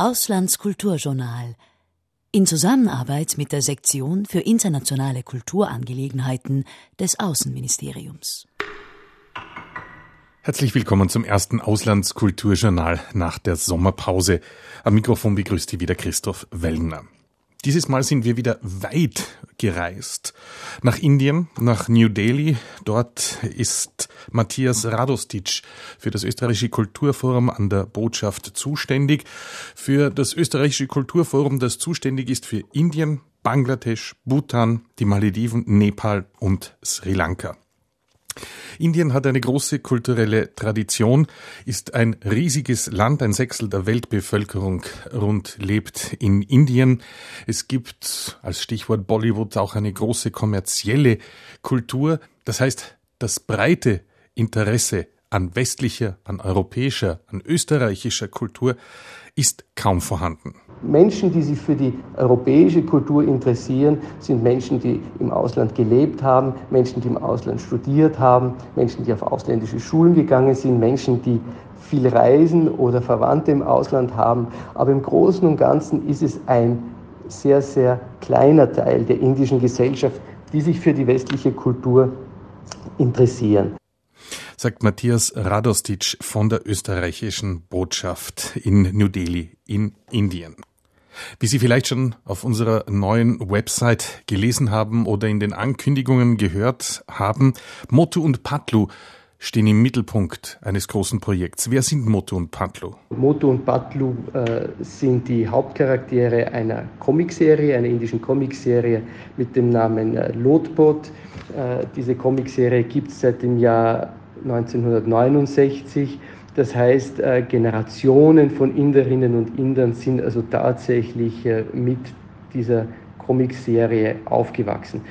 Auslandskulturjournal in Zusammenarbeit mit der Sektion für internationale Kulturangelegenheiten des Außenministeriums. Herzlich willkommen zum ersten Auslandskulturjournal nach der Sommerpause. Am Mikrofon begrüßt Sie wieder Christoph Wellner. Dieses Mal sind wir wieder weit gereist. Nach Indien, nach New Delhi. Dort ist Matthias Radostic für das österreichische Kulturforum an der Botschaft zuständig. Für das österreichische Kulturforum, das zuständig ist für Indien, Bangladesch, Bhutan, die Malediven, Nepal und Sri Lanka. Indien hat eine große kulturelle Tradition, ist ein riesiges Land, ein Sechstel der Weltbevölkerung rund lebt in Indien. Es gibt als Stichwort Bollywood auch eine große kommerzielle Kultur. Das heißt, das breite Interesse an westlicher, an europäischer, an österreichischer Kultur ist kaum vorhanden. Menschen, die sich für die europäische Kultur interessieren, sind Menschen, die im Ausland gelebt haben, Menschen, die im Ausland studiert haben, Menschen, die auf ausländische Schulen gegangen sind, Menschen, die viel reisen oder Verwandte im Ausland haben. Aber im Großen und Ganzen ist es ein sehr, sehr kleiner Teil der indischen Gesellschaft, die sich für die westliche Kultur interessieren sagt Matthias Radostic von der österreichischen Botschaft in New Delhi in Indien. Wie Sie vielleicht schon auf unserer neuen Website gelesen haben oder in den Ankündigungen gehört haben, Motu und Patlu stehen im Mittelpunkt eines großen Projekts. Wer sind Motu und Patlu? Motu und Patlu äh, sind die Hauptcharaktere einer Comicserie, einer indischen Comicserie mit dem Namen äh, Lotbot. Äh, diese Comicserie gibt es seit dem Jahr 1969. Das heißt, äh, Generationen von Inderinnen und Indern sind also tatsächlich äh, mit dieser Comicserie aufgewachsen.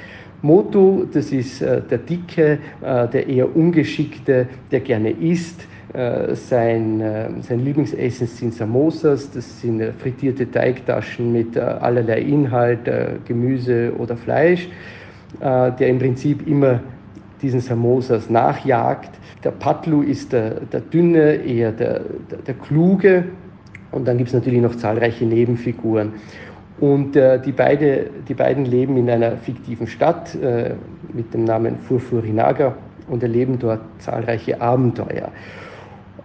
Motu, das ist äh, der Dicke, der eher Ungeschickte, der gerne isst. Sein, sein Lieblingsessen sind Samosas, das sind frittierte Teigtaschen mit allerlei Inhalt, Gemüse oder Fleisch, der im Prinzip immer diesen Samosas nachjagt. Der Patlu ist der, der Dünne, eher der, der, der Kluge. Und dann gibt es natürlich noch zahlreiche Nebenfiguren. Und äh, die, beide, die beiden leben in einer fiktiven Stadt äh, mit dem Namen Furfurinaga und erleben dort zahlreiche Abenteuer.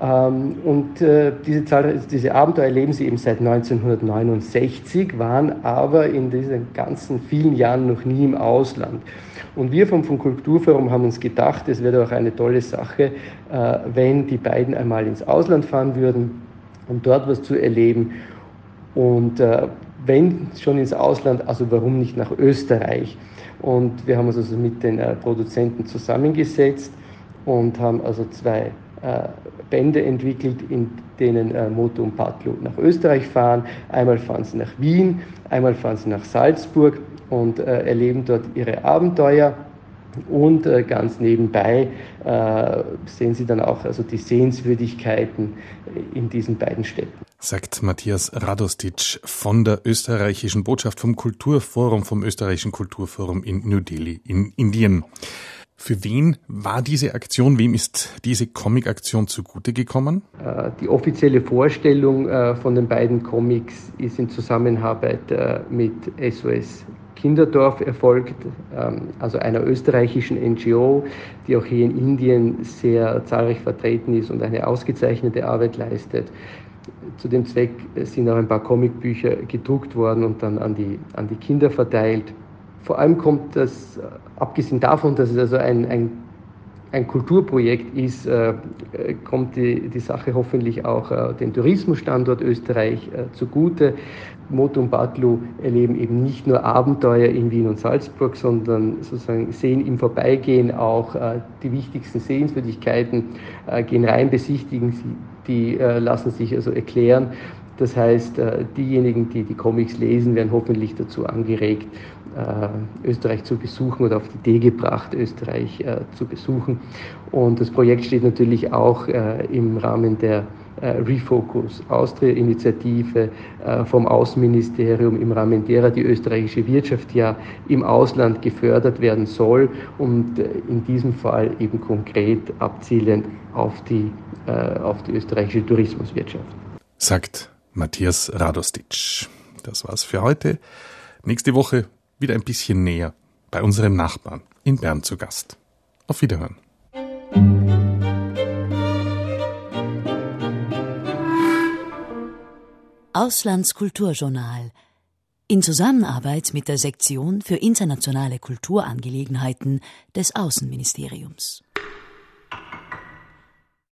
Ähm, und äh, diese, Zahl, diese Abenteuer erleben sie eben seit 1969, waren aber in diesen ganzen vielen Jahren noch nie im Ausland. Und wir vom, vom Kulturforum haben uns gedacht, es wäre doch eine tolle Sache, äh, wenn die beiden einmal ins Ausland fahren würden, um dort was zu erleben. Und äh, wenn schon ins Ausland, also warum nicht nach Österreich? Und wir haben uns also mit den Produzenten zusammengesetzt und haben also zwei Bände entwickelt, in denen äh, Moto und Patlu nach Österreich fahren. Einmal fahren sie nach Wien, einmal fahren sie nach Salzburg und äh, erleben dort ihre Abenteuer. Und äh, ganz nebenbei äh, sehen Sie dann auch also die Sehenswürdigkeiten in diesen beiden Städten. Sagt Matthias Radostic von der österreichischen Botschaft vom Kulturforum, vom österreichischen Kulturforum in New Delhi in Indien. Für wen war diese Aktion, wem ist diese Comic-Aktion zugute gekommen? Äh, die offizielle Vorstellung äh, von den beiden Comics ist in Zusammenarbeit äh, mit SOS Kinderdorf erfolgt, ähm, also einer österreichischen NGO, die auch hier in Indien sehr zahlreich vertreten ist und eine ausgezeichnete Arbeit leistet. Zu dem Zweck sind auch ein paar Comicbücher gedruckt worden und dann an die, an die Kinder verteilt. Vor allem kommt das, abgesehen davon, dass es also ein, ein, ein Kulturprojekt ist, äh, kommt die, die Sache hoffentlich auch äh, den Tourismusstandort Österreich äh, zugute. Moto und Batlu erleben eben nicht nur Abenteuer in Wien und Salzburg, sondern sozusagen sehen im Vorbeigehen auch äh, die wichtigsten Sehenswürdigkeiten, äh, gehen rein, besichtigen sie, die äh, lassen sich also erklären. Das heißt, diejenigen, die die Comics lesen, werden hoffentlich dazu angeregt, Österreich zu besuchen oder auf die Idee gebracht, Österreich zu besuchen. Und das Projekt steht natürlich auch im Rahmen der äh, Refocus Austria-Initiative äh, vom Außenministerium, im Rahmen derer die österreichische Wirtschaft ja im Ausland gefördert werden soll und äh, in diesem Fall eben konkret abzielend auf die, auf die österreichische Tourismuswirtschaft. Sagt Matthias Radostic. Das war's für heute. Nächste Woche wieder ein bisschen näher bei unserem Nachbarn in Bern zu Gast. Auf Wiederhören. Auslandskulturjournal in Zusammenarbeit mit der Sektion für internationale Kulturangelegenheiten des Außenministeriums.